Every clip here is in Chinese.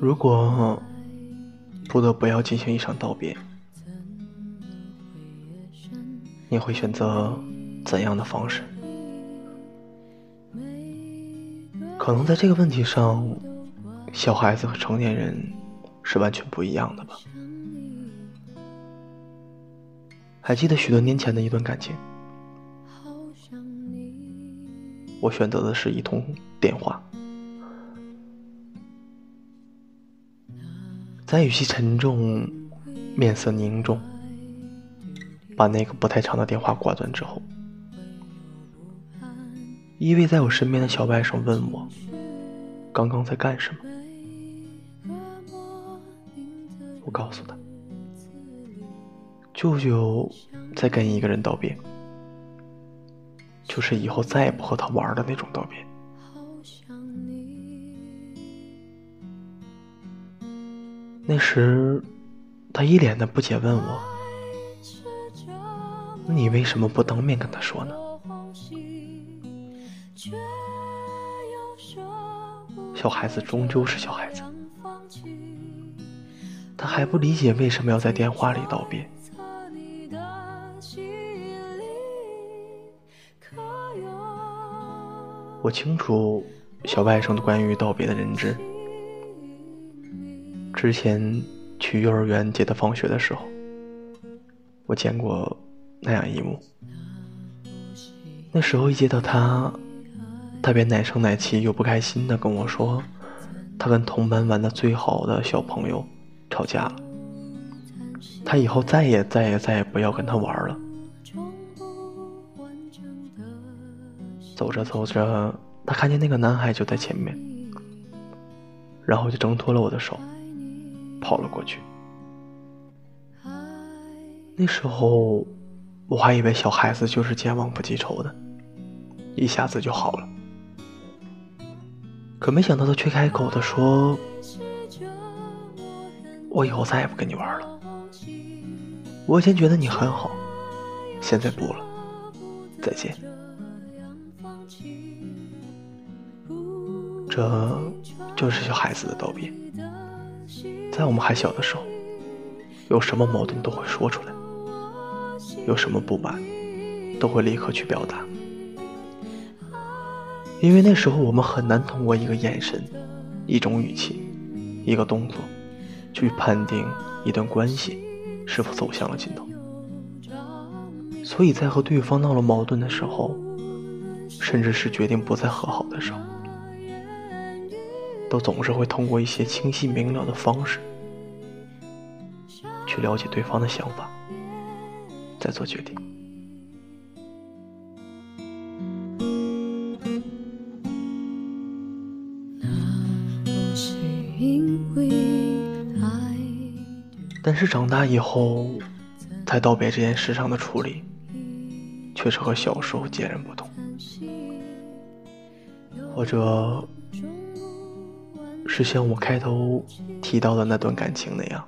如果不得不要进行一场道别，你会选择怎样的方式？可能在这个问题上，小孩子和成年人是完全不一样的吧。还记得许多年前的一段感情，我选择的是一通电话，在语气沉重、面色凝重，把那个不太长的电话挂断之后。依偎在我身边的小外甥问我：“刚刚在干什么？”我告诉他：“舅舅在跟一个人道别，就是以后再也不和他玩的那种道别。”那时，他一脸的不解问我：“你为什么不当面跟他说呢？”小孩子终究是小孩子，他还不理解为什么要在电话里道别。我清楚小外甥的关于道别的认知。之前去幼儿园接他放学的时候，我见过那样一幕。那时候一接到他。他便奶声奶气又不开心的跟我说，他跟同班玩的最好的小朋友吵架了，他以后再也再也再也不要跟他玩了。走着走着，他看见那个男孩就在前面，然后就挣脱了我的手，跑了过去。那时候我还以为小孩子就是健忘不记仇的，一下子就好了。可没想到，他却开口的说：“我以后再也不跟你玩了。我以前觉得你很好，现在不了。再见。”这就是小孩子的道别。在我们还小的时候，有什么矛盾都会说出来，有什么不满都会立刻去表达。因为那时候我们很难通过一个眼神、一种语气、一个动作，去判定一段关系是否走向了尽头。所以在和对方闹了矛盾的时候，甚至是决定不再和好的时候，都总是会通过一些清晰明了的方式，去了解对方的想法，再做决定。但是长大以后，在道别这件事上的处理，却是和小时候截然不同。或者，是像我开头提到的那段感情那样，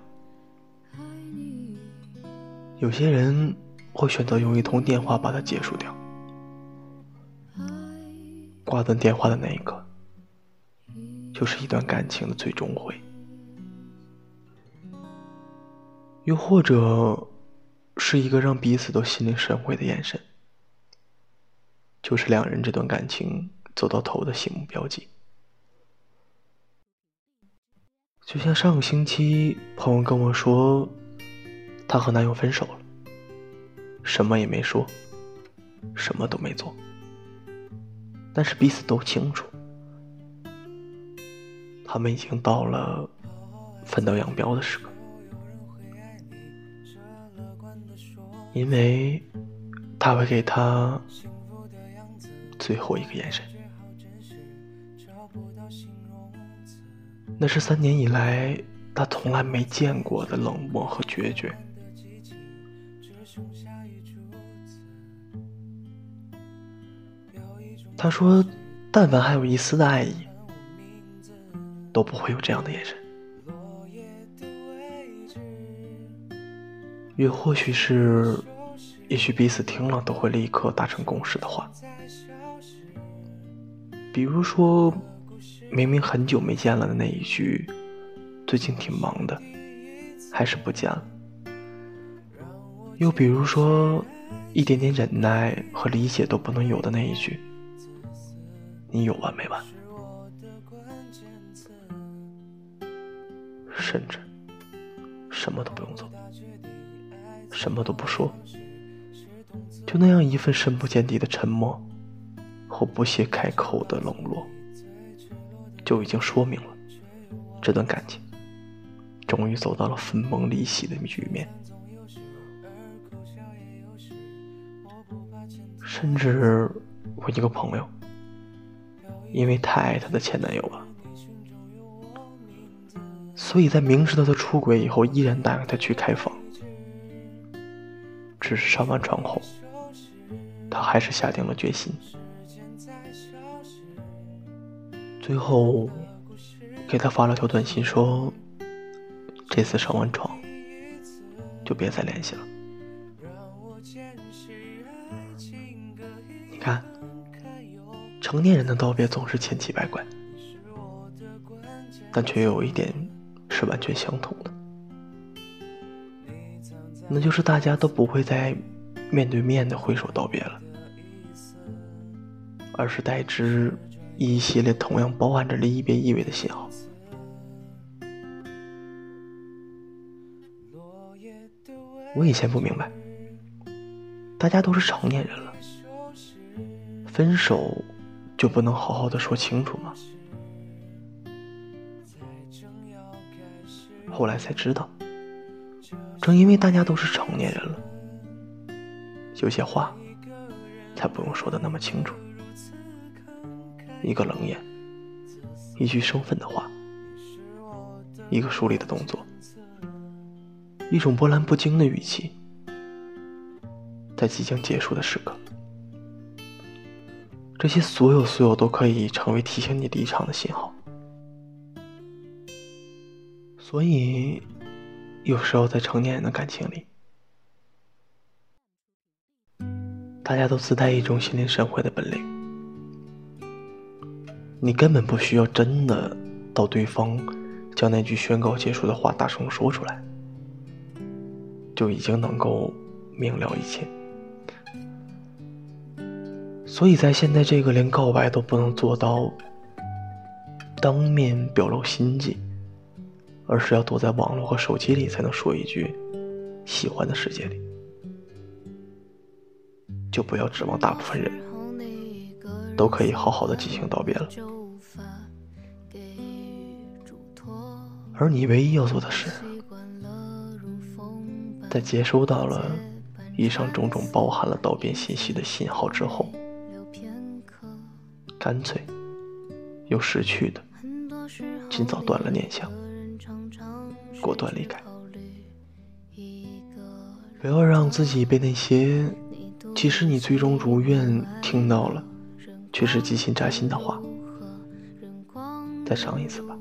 有些人会选择用一通电话把它结束掉。挂断电话的那一刻，就是一段感情的最终回。又或者，是一个让彼此都心领神会的眼神，就是两人这段感情走到头的醒目标记。就像上个星期，朋友跟我说，她和男友分手了，什么也没说，什么都没做，但是彼此都清楚，他们已经到了分道扬镳的时刻。因为他会给他最后一个眼神，那是三年以来他从来没见过的冷漠和决绝。他说：“但凡还有一丝的爱意，都不会有这样的眼神。”也或许是，也许彼此听了都会立刻达成共识的话，比如说，明明很久没见了的那一句最近挺忙的，还是不见了。又比如说，一点点忍耐和理解都不能有的那一句，你有完没完？甚至什么都不用做，什么都不说，就那样一份深不见底的沉默和不屑开口的冷落，就已经说明了这段感情终于走到了分崩离析的局面。甚至我一个朋友，因为太爱她的前男友了。所以在明知道他出轨以后，依然答应他去开房。只是上完床后，他还是下定了决心。最后，给他发了条短信说：“这次上完床，就别再联系了。”你看，成年人的道别总是千奇百怪，但却有一点。是完全相同的，那就是大家都不会再面对面的挥手道别了，而是代之一系列同样包含着离别意味的信号。我以前不明白，大家都是成年人了，分手就不能好好的说清楚吗？后来才知道，正因为大家都是成年人了，有些话才不用说的那么清楚。一个冷眼，一句生分的话，一个疏离的动作，一种波澜不惊的语气，在即将结束的时刻，这些所有所有都可以成为提醒你离场的信号。所以，有时候在成年人的感情里，大家都自带一种心领神会的本领。你根本不需要真的到对方将那句宣告结束的话大声说出来，就已经能够明了一切。所以在现在这个连告白都不能做到当面表露心迹。而是要躲在网络和手机里才能说一句“喜欢”的世界里，就不要指望大部分人都可以好好的进行道别了。而你唯一要做的是，在接收到了以上种种包含了道别信息的信号之后，干脆又识趣的尽早断了念想。果断离开，不要让自己被那些即使你最终如愿听到了，却是极心扎心的话再唱一次吧。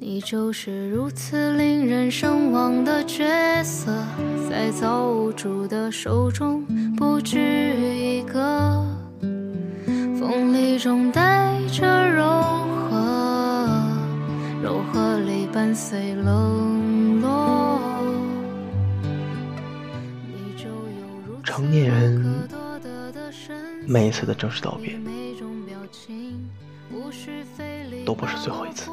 你就是如此令人神往的角色，在造物主的手中不止一个，锋利中带着柔和，柔和里。伴随了成年人每一次的正式道别，都不是最后一次。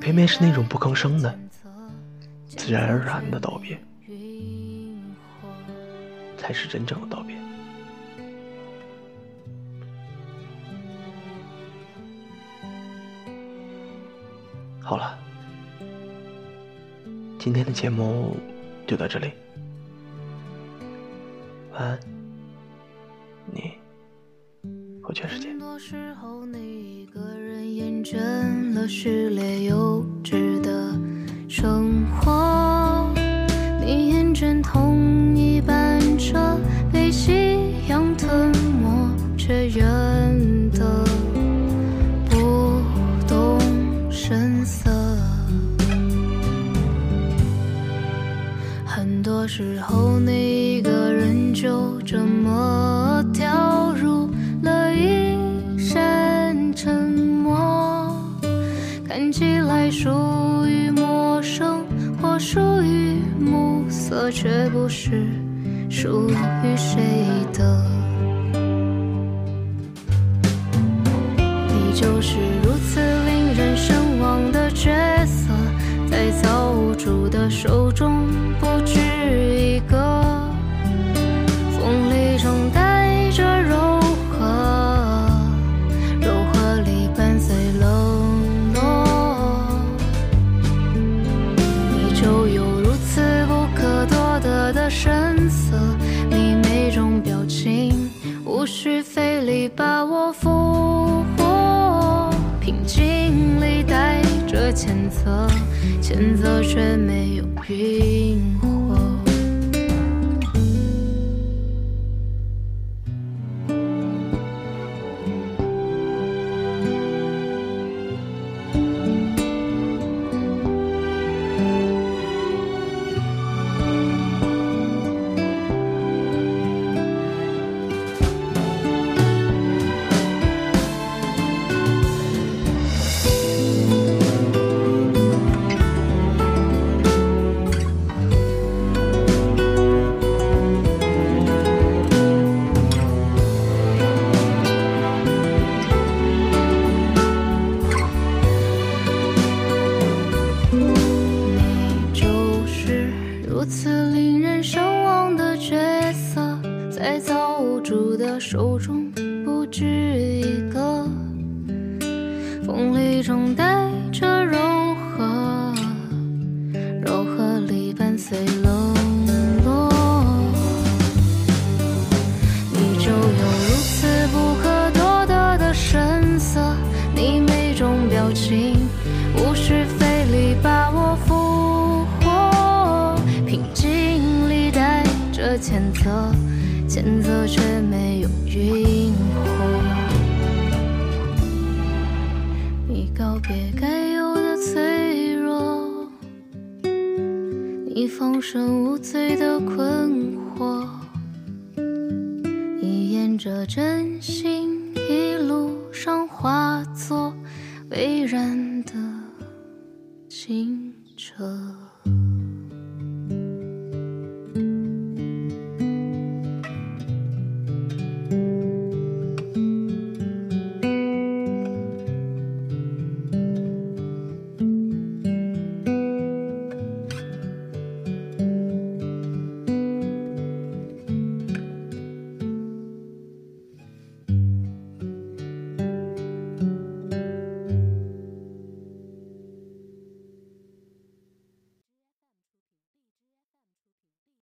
偏偏是那种不吭声的、自然而然的道别，才是真正的道别。好了，今天的节目就到这里。晚安，你不缺时间。很多时候，你一个人厌倦了序列幼稚的生活，你厌倦同一班车被夕阳吞没，却仍。有时候，那一个人就这么掉入了一身沉默，看起来属于陌生或属于暮色，却不是属于谁的。你就是如此令人神往的角色，在造物主的手中不止一个。风里中带着柔和，柔和里伴随冷落。你就有如此不可多得的神色，你每种表情无需费力把我俘获，平静里带着谴责，前奏却没有晕里伴随冷落。你就有如此不可多得的神色，你每种表情无需费力把我俘获，平静里带着谴责，谴责却没有晕火。你告别该放声无罪的困惑。你沿着真心